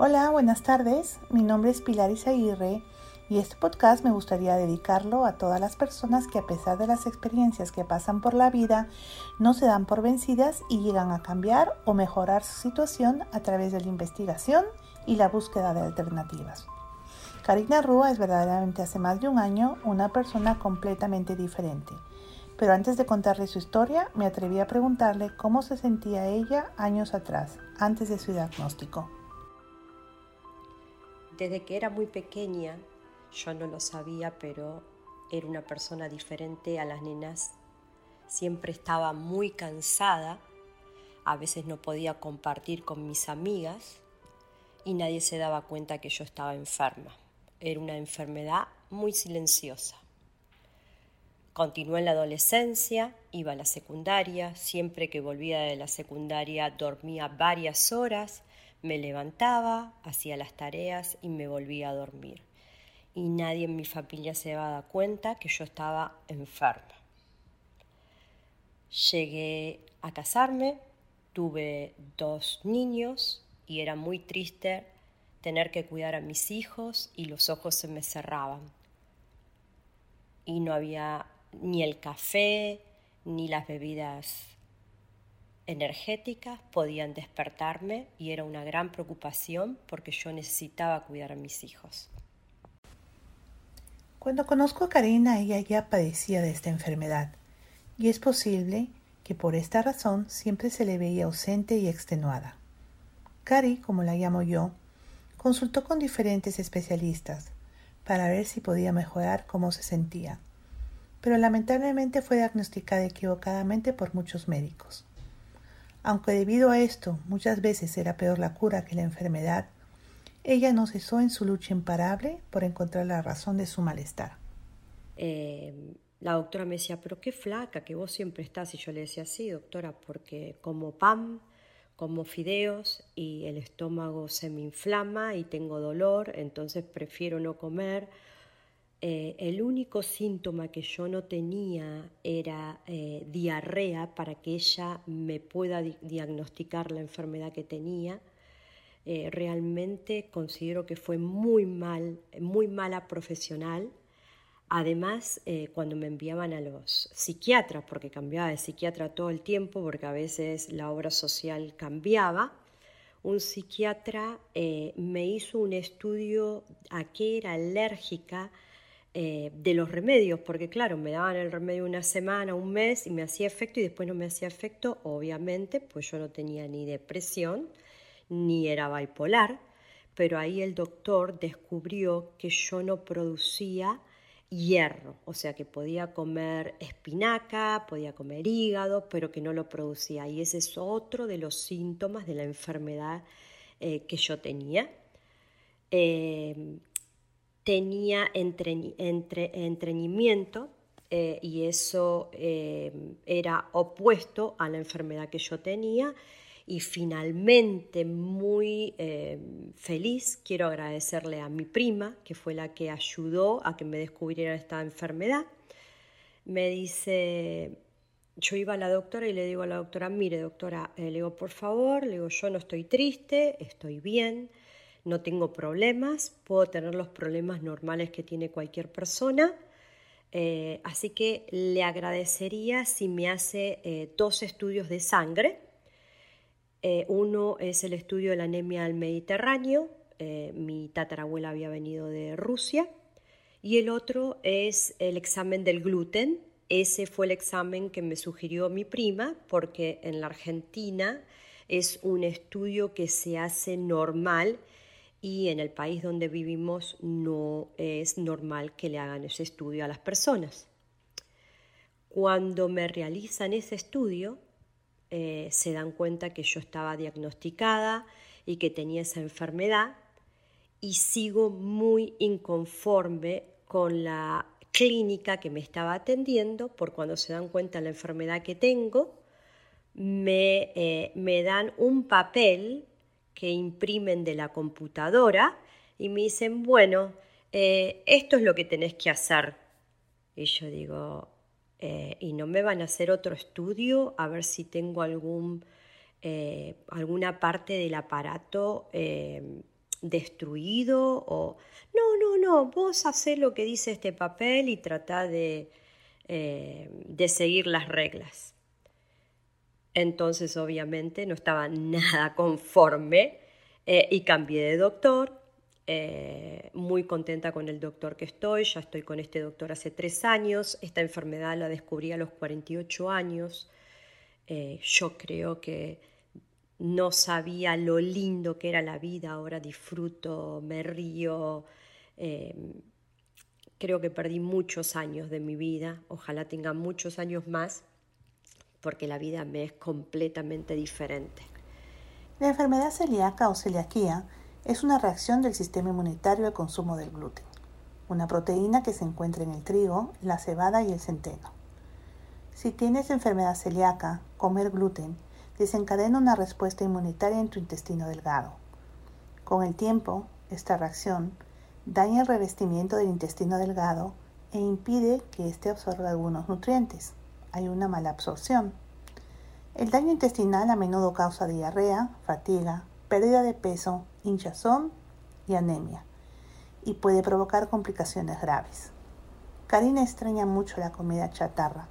Hola, buenas tardes. Mi nombre es Pilar Isaguirre y este podcast me gustaría dedicarlo a todas las personas que a pesar de las experiencias que pasan por la vida, no se dan por vencidas y llegan a cambiar o mejorar su situación a través de la investigación y la búsqueda de alternativas. Karina Rúa es verdaderamente hace más de un año una persona completamente diferente. Pero antes de contarle su historia, me atreví a preguntarle cómo se sentía ella años atrás, antes de su diagnóstico. Desde que era muy pequeña, yo no lo sabía, pero era una persona diferente a las nenas. Siempre estaba muy cansada, a veces no podía compartir con mis amigas y nadie se daba cuenta que yo estaba enferma. Era una enfermedad muy silenciosa. Continué en la adolescencia, iba a la secundaria, siempre que volvía de la secundaria dormía varias horas me levantaba, hacía las tareas y me volvía a dormir. Y nadie en mi familia se daba cuenta que yo estaba enferma. Llegué a casarme, tuve dos niños y era muy triste tener que cuidar a mis hijos y los ojos se me cerraban. Y no había ni el café, ni las bebidas energéticas podían despertarme y era una gran preocupación porque yo necesitaba cuidar a mis hijos. Cuando conozco a Karina, ella ya padecía de esta enfermedad y es posible que por esta razón siempre se le veía ausente y extenuada. Cari, como la llamo yo, consultó con diferentes especialistas para ver si podía mejorar cómo se sentía, pero lamentablemente fue diagnosticada equivocadamente por muchos médicos. Aunque debido a esto muchas veces era peor la cura que la enfermedad, ella no cesó en su lucha imparable por encontrar la razón de su malestar. Eh, la doctora me decía, pero qué flaca, que vos siempre estás. Y yo le decía, sí, doctora, porque como pan, como fideos y el estómago se me inflama y tengo dolor, entonces prefiero no comer eh, el único síntoma que yo no tenía era eh, diarrea para que ella me pueda diagnosticar la enfermedad que tenía. Eh, realmente considero que fue muy mal, muy mala profesional. Además, cuando me enviaban a los psiquiatras, porque cambiaba de psiquiatra todo el tiempo, porque a veces la obra social cambiaba, un psiquiatra me hizo un estudio a qué era alérgica eh, de los remedios, porque claro, me daban el remedio una semana, un mes y me hacía efecto y después no me hacía efecto, obviamente, pues yo no tenía ni depresión ni era bipolar, pero ahí el doctor descubrió que yo no producía hierro, o sea que podía comer espinaca, podía comer hígado, pero que no lo producía. Y ese es otro de los síntomas de la enfermedad eh, que yo tenía. Eh, tenía entre, entreñimiento eh, y eso eh, era opuesto a la enfermedad que yo tenía. Y finalmente muy eh, feliz quiero agradecerle a mi prima que fue la que ayudó a que me descubriera esta enfermedad. Me dice yo iba a la doctora y le digo a la doctora mire doctora le digo por favor le digo yo no estoy triste estoy bien no tengo problemas, puedo tener los problemas normales que tiene cualquier persona. Eh, así que le agradecería si me hace eh, dos estudios de sangre. Eh, uno es el estudio de la anemia del Mediterráneo, mi tatarabuela había venido de Rusia, y el otro es el examen del gluten. Ese fue el examen que me sugirió mi prima porque en la Argentina es un estudio que se hace normal y en el país donde vivimos no es normal que le hagan ese estudio a las personas. Cuando me realizan ese estudio, eh, se dan cuenta que yo estaba diagnosticada y que tenía esa enfermedad y sigo muy inconforme con la clínica que me estaba atendiendo por cuando se dan cuenta de la enfermedad que tengo, me, eh, me dan un papel que imprimen de la computadora y me dicen, bueno, eh, esto es lo que tenés que hacer. Y yo digo, eh, ¿y no me van a hacer otro estudio a ver si tengo algún, eh, alguna parte del aparato destruido o no, no, no, vos hacés lo que dice este papel y tratá de, de seguir las reglas. Entonces obviamente no estaba nada conforme eh, y cambié de doctor. Eh, muy contenta con el doctor que estoy, ya estoy con este doctor hace tres años, esta enfermedad la descubrí a los 48 años, yo creo que no sabía lo lindo que era la vida, ahora disfruto, me río. Em, creo que perdí muchos años de mi vida, ojalá tenga muchos años más, porque la vida me es completamente diferente. La enfermedad celíaca o celiaquía es una reacción del sistema inmunitario al consumo del gluten, una proteína que se encuentra en el trigo, la cebada y el centeno. Si tienes enfermedad celíaca, comer gluten desencadena una respuesta inmunitaria en tu intestino delgado. Con el tiempo, esta reacción daña el revestimiento del intestino delgado e impide que éste absorba algunos nutrientes. Hay una mala absorción. El daño intestinal a menudo causa diarrea, fatiga, pérdida de peso, hinchazón y anemia, y puede provocar complicaciones graves. Karina extraña mucho la comida chatarra,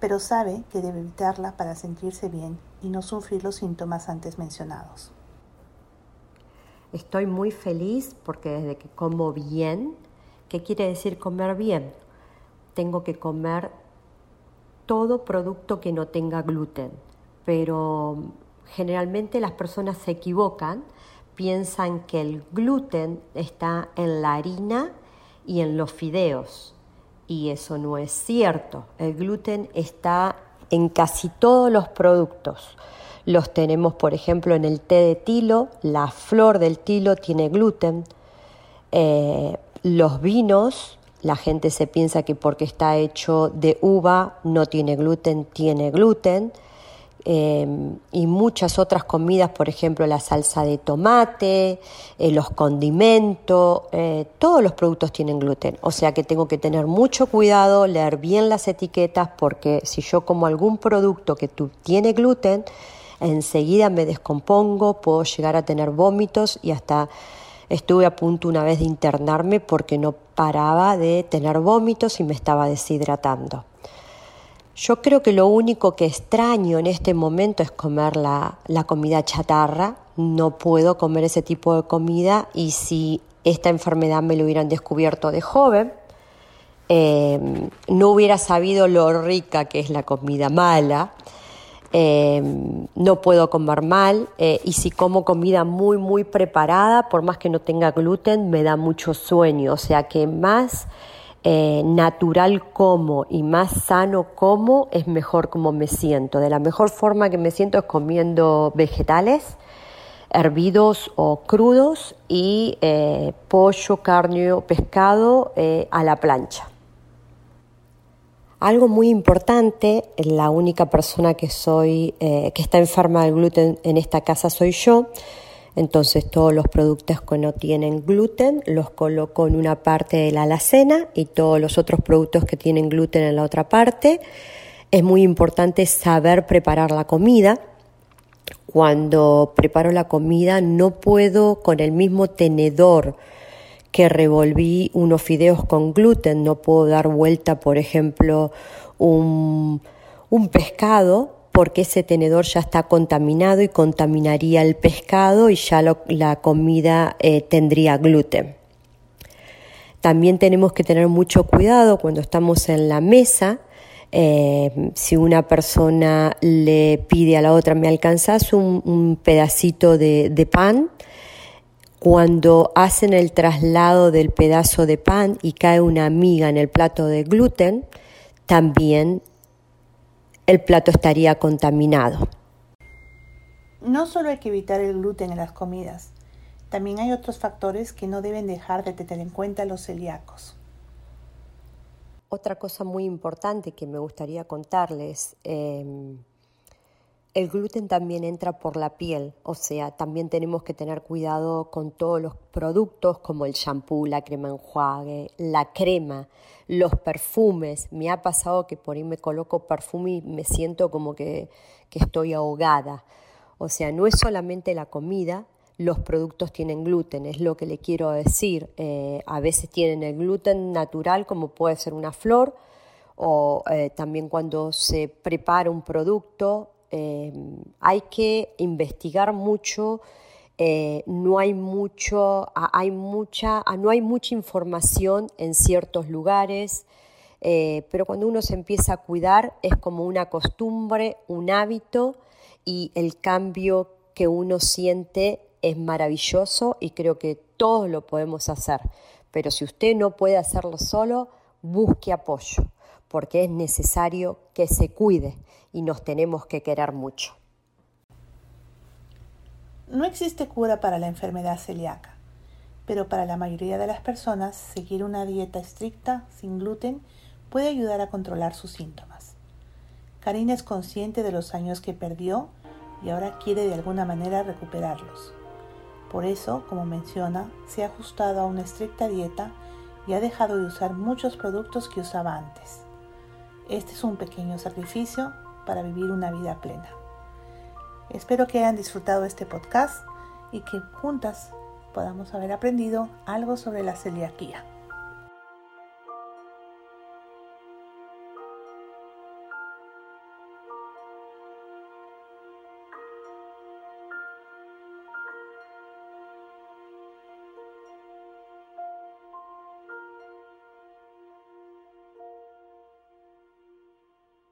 pero sabe que debe evitarla para sentirse bien y no sufrir los síntomas antes mencionados. Estoy muy feliz porque desde que como bien, ¿qué quiere decir comer bien? Tengo que comer todo producto que no tenga gluten, pero generalmente las personas se equivocan, piensan que el gluten está en la harina y en los fideos, y eso no es cierto. El gluten está en casi todos los productos. Los tenemos, por ejemplo, en el té de tilo, la flor del tilo tiene gluten. Eh, los vinos, la gente se piensa que porque está hecho de uva no tiene gluten, tiene gluten. Em, y muchas otras comidas, por ejemplo la salsa de tomate, eh, los condimentos, eh, todos los productos tienen gluten. O sea que tengo que tener mucho cuidado, leer bien las etiquetas, porque si yo como algún producto que tiene gluten, enseguida me descompongo, puedo llegar a tener vómitos y hasta estuve a punto una vez de internarme porque no paraba de tener vómitos y me estaba deshidratando. Yo creo que lo único que extraño en este momento es comer la, comida chatarra. No puedo comer ese tipo de comida y si esta enfermedad me lo hubieran descubierto de joven, eh, no hubiera sabido lo rica que es la comida mala. Eh, no puedo comer mal eh, y si como comida muy muy preparada, por más que no tenga gluten, me da mucho sueño. O sea que más eh, natural como y más sano como, es mejor como me siento. De la mejor forma que me siento es comiendo vegetales, hervidos o crudos y pollo, carne o pescado a la plancha. Algo muy importante, la única persona que soy que está enferma del gluten en esta casa soy yo. Entonces todos los productos que no tienen gluten los coloco en una parte de la alacena y todos los otros productos que tienen gluten en la otra parte. Es muy importante saber preparar la comida. Cuando preparo la comida no puedo con el mismo tenedor que revolví unos fideos con gluten, no puedo dar vuelta, por ejemplo, un, un pescado porque ese tenedor ya está contaminado y contaminaría el pescado y ya la comida eh, tendría gluten. También tenemos que tener mucho cuidado cuando estamos en la mesa. Eh, si una persona le pide a la otra, ¿me alcanzas un, pedacito de, de pan? Cuando hacen el traslado del pedazo de pan y cae una miga en el plato de gluten, también el plato estaría contaminado. No solo hay que evitar el gluten en las comidas, también hay otros factores que no deben dejar de tener en cuenta los celíacos. Otra cosa muy importante que me gustaría contarles, em, el gluten también entra por la piel, o sea, también tenemos que tener cuidado con todos los productos como el shampoo, la crema enjuague, la crema, los perfumes. Me ha pasado que por ahí me coloco perfume y me siento como que, que estoy ahogada. O sea, no es solamente la comida, los productos tienen gluten, es lo que le quiero decir. Eh, a veces tienen el gluten natural como puede ser una flor o eh, también cuando se prepara un producto eh, hay que investigar mucho. no hay mucho, hay mucha, no hay mucha información en ciertos lugares, pero cuando uno se empieza a cuidar es como una costumbre, un hábito y el cambio que uno siente es maravilloso y creo que todos lo podemos hacer. Pero si usted no puede hacerlo solo, busque apoyo, porque es necesario que se cuide y nos tenemos que querer mucho. No existe cura para la enfermedad celíaca, pero para la mayoría de las personas seguir una dieta estricta sin gluten puede ayudar a controlar sus síntomas. Karina es consciente de los años que perdió y ahora quiere de alguna manera recuperarlos. Por eso, como menciona, se ha ajustado a una estricta dieta y ha dejado de usar muchos productos que usaba antes. Este es un pequeño sacrificio para vivir una vida plena. Espero que hayan disfrutado este podcast y que juntas podamos haber aprendido algo sobre la celiaquía.